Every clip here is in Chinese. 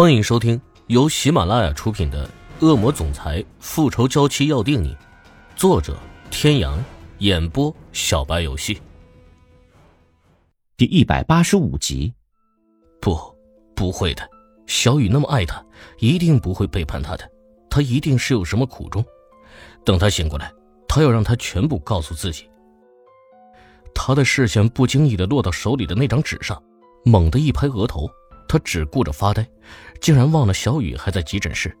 欢迎收听由喜马拉雅出品的《恶魔总裁复仇娇妻要定你》，作者：天阳，演播：小白游戏。第一百八十五集。不，不会的，小雨那么爱他，一定不会背叛他的。他一定是有什么苦衷。等他醒过来，他要让他全部告诉自己。他的视线不经意的落到手里的那张纸上，猛地一拍额头。他只顾着发呆，竟然忘了小雨还在急诊室，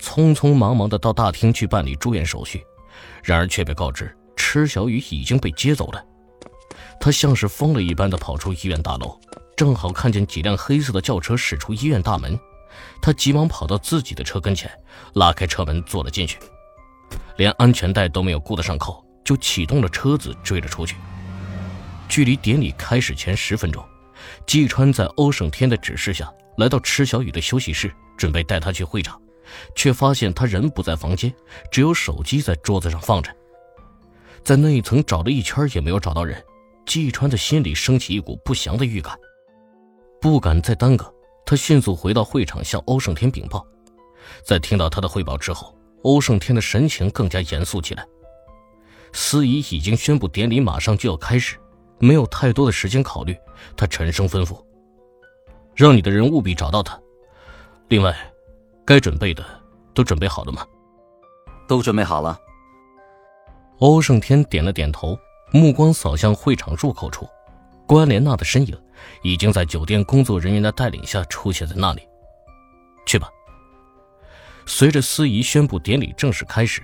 匆匆忙忙的到大厅去办理住院手续，然而却被告知池小雨已经被接走了。他像是疯了一般的跑出医院大楼，正好看见几辆黑色的轿车驶出医院大门，他急忙跑到自己的车跟前，拉开车门坐了进去，连安全带都没有顾得上扣，就启动了车子追了出去。距离典礼开始前十分钟。季川在欧胜天的指示下来到池小雨的休息室，准备带她去会场，却发现她人不在房间，只有手机在桌子上放着。在那一层找了一圈也没有找到人，季川的心里升起一股不祥的预感，不敢再耽搁，他迅速回到会场向欧胜天禀报。在听到他的汇报之后，欧胜天的神情更加严肃起来。司仪已经宣布典礼马上就要开始。没有太多的时间考虑，他沉声吩咐：“让你的人务必找到他。另外，该准备的都准备好了吗？”“都准备好了。”欧胜天点了点头，目光扫向会场入口处，关莲娜的身影已经在酒店工作人员的带领下出现在那里。去吧。随着司仪宣布典礼正式开始，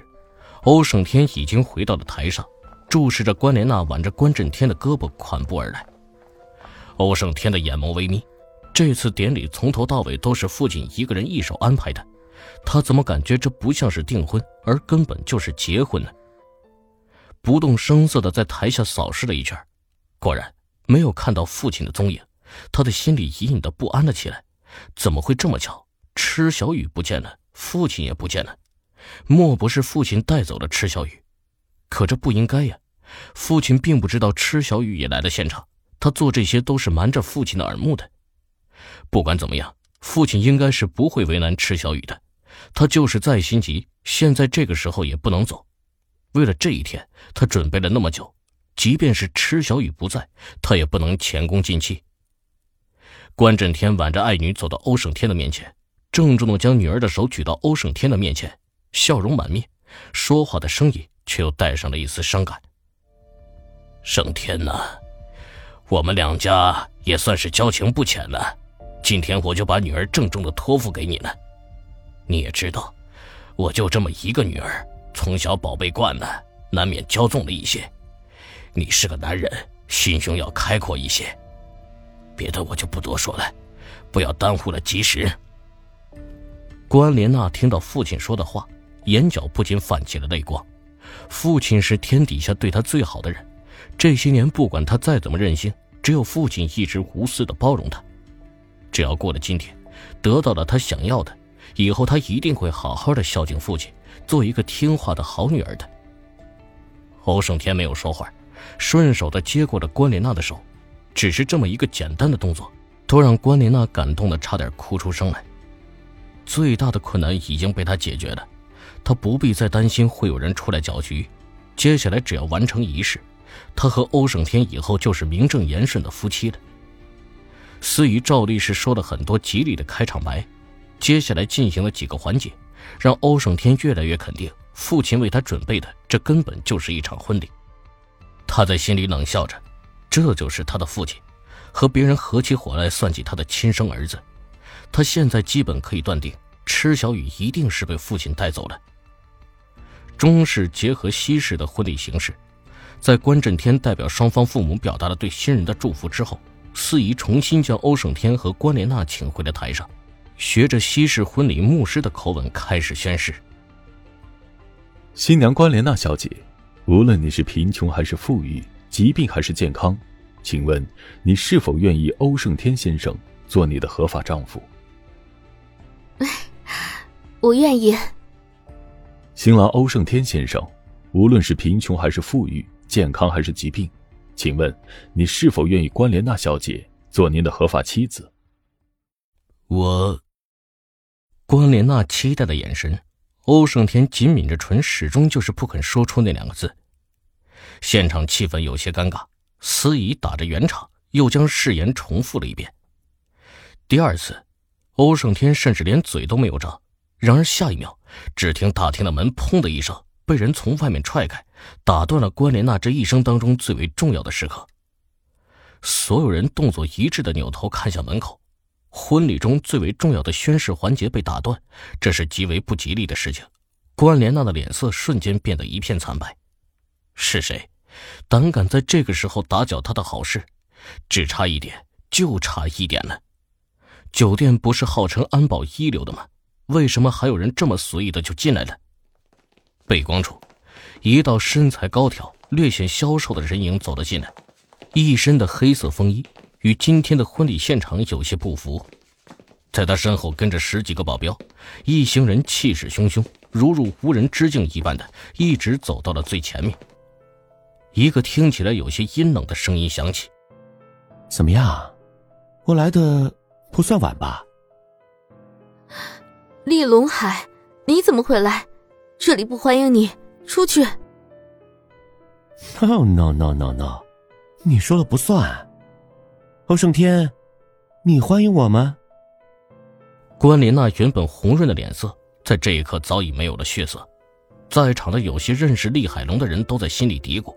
欧胜天已经回到了台上。注视着关莲娜挽着关震天的胳膊款步而来，欧胜天的眼眸微眯。这次典礼从头到尾都是父亲一个人一手安排的，他怎么感觉这不像是订婚，而根本就是结婚呢？不动声色的在台下扫视了一圈，果然没有看到父亲的踪影，他的心里隐隐的不安了起来。怎么会这么巧？池小雨不见了，父亲也不见了，莫不是父亲带走了池小雨？可这不应该呀！父亲并不知道池小雨也来了现场，他做这些都是瞒着父亲的耳目的。不管怎么样，父亲应该是不会为难池小雨的。他就是再心急，现在这个时候也不能走。为了这一天，他准备了那么久，即便是池小雨不在，他也不能前功尽弃。关震天挽着爱女走到欧胜天的面前，郑重的将女儿的手举到欧胜天的面前，笑容满面，说话的声音。却又带上了一丝伤感。盛天呐，我们两家也算是交情不浅了，今天我就把女儿郑重的托付给你了。你也知道，我就这么一个女儿，从小宝贝惯了，难免骄纵了一些。你是个男人，心胸要开阔一些。别的我就不多说了，不要耽误了吉时。关莲娜听到父亲说的话，眼角不禁泛起了泪光。父亲是天底下对他最好的人，这些年不管他再怎么任性，只有父亲一直无私的包容他。只要过了今天，得到了他想要的，以后他一定会好好的孝敬父亲，做一个听话的好女儿的。欧胜天没有说话，顺手的接过了关莲娜的手，只是这么一个简单的动作，都让关莲娜感动的差点哭出声来。最大的困难已经被他解决了。他不必再担心会有人出来搅局，接下来只要完成仪式，他和欧胜天以后就是名正言顺的夫妻了。司仪照例是说了很多吉利的开场白，接下来进行了几个环节，让欧胜天越来越肯定，父亲为他准备的这根本就是一场婚礼。他在心里冷笑着，这就是他的父亲，和别人合起伙来算计他的亲生儿子。他现在基本可以断定，池小雨一定是被父亲带走了。中式结合西式的婚礼形式，在关震天代表双方父母表达了对新人的祝福之后，司仪重新将欧胜天和关莲娜请回了台上，学着西式婚礼牧师的口吻开始宣誓：“新娘关莲娜小姐，无论你是贫穷还是富裕，疾病还是健康，请问你是否愿意欧胜天先生做你的合法丈夫？”“ 我愿意。”新郎欧胜天先生，无论是贫穷还是富裕，健康还是疾病，请问你是否愿意关莲娜小姐做您的合法妻子？我关莲娜期待的眼神，欧胜天紧抿着唇，始终就是不肯说出那两个字。现场气氛有些尴尬，司仪打着圆场，又将誓言重复了一遍。第二次，欧胜天甚至连嘴都没有张。然而下一秒，只听大厅的门“砰”的一声被人从外面踹开，打断了关莲娜这一生当中最为重要的时刻。所有人动作一致的扭头看向门口，婚礼中最为重要的宣誓环节被打断，这是极为不吉利的事情。关莲娜的脸色瞬间变得一片惨白。是谁，胆敢在这个时候打搅她的好事？只差一点，就差一点了。酒店不是号称安保一流的吗？为什么还有人这么随意的就进来了？背光处，一道身材高挑、略显消瘦的人影走了进来，一身的黑色风衣，与今天的婚礼现场有些不符。在他身后跟着十几个保镖，一行人气势汹汹，如入无人之境一般的，一直走到了最前面。一个听起来有些阴冷的声音响起：“怎么样，我来的不算晚吧？”厉龙海，你怎么会来？这里不欢迎你，出去！No no no no no，你说了不算。欧胜天，你欢迎我吗？关莲娜原本红润的脸色，在这一刻早已没有了血色。在场的有些认识厉海龙的人都在心里嘀咕：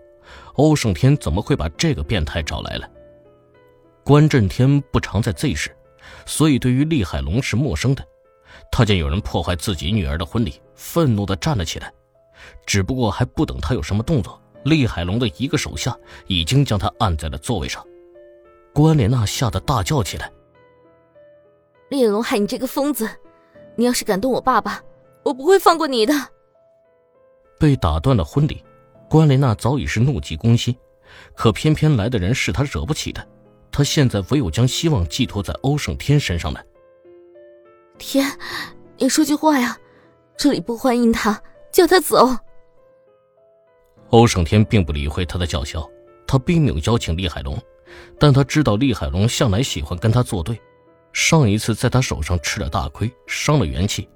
欧胜天怎么会把这个变态找来了？关震天不常在 Z 市，所以对于厉海龙是陌生的。他见有人破坏自己女儿的婚礼，愤怒的站了起来。只不过还不等他有什么动作，厉海龙的一个手下已经将他按在了座位上。关莲娜吓得大叫起来：“厉龙海，你这个疯子！你要是敢动我爸爸，我不会放过你的！”被打断了婚礼，关莲娜早已是怒气攻心，可偏偏来的人是他惹不起的，他现在唯有将希望寄托在欧胜天身上了。天，你说句话呀！这里不欢迎他，叫他走。欧胜天并不理会他的叫嚣，他并没有邀请厉海龙，但他知道厉海龙向来喜欢跟他作对，上一次在他手上吃了大亏，伤了元气，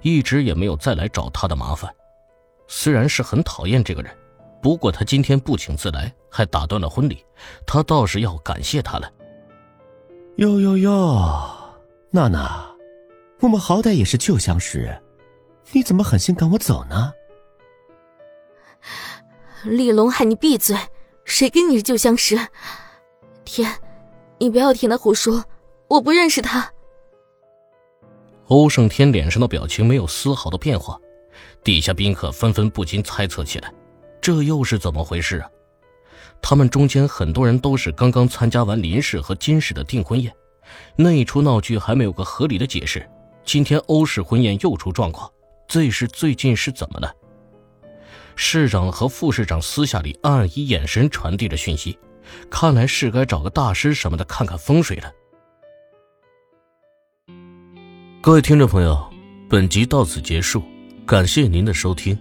一直也没有再来找他的麻烦。虽然是很讨厌这个人，不过他今天不请自来，还打断了婚礼，他倒是要感谢他了。哟哟哟，娜娜。我们好歹也是旧相识，你怎么狠心赶我走呢？厉龙喊，你闭嘴！谁跟你是旧相识？天，你不要听他胡说，我不认识他。欧胜天脸上的表情没有丝毫的变化，底下宾客纷纷不禁猜测起来，这又是怎么回事啊？他们中间很多人都是刚刚参加完林氏和金氏的订婚宴，那一出闹剧还没有个合理的解释。今天欧氏婚宴又出状况最是最近是怎么了？市长和副市长私下里暗暗以眼神传递着讯息，看来是该找个大师什么的看看风水了。各位听众朋友，本集到此结束，感谢您的收听。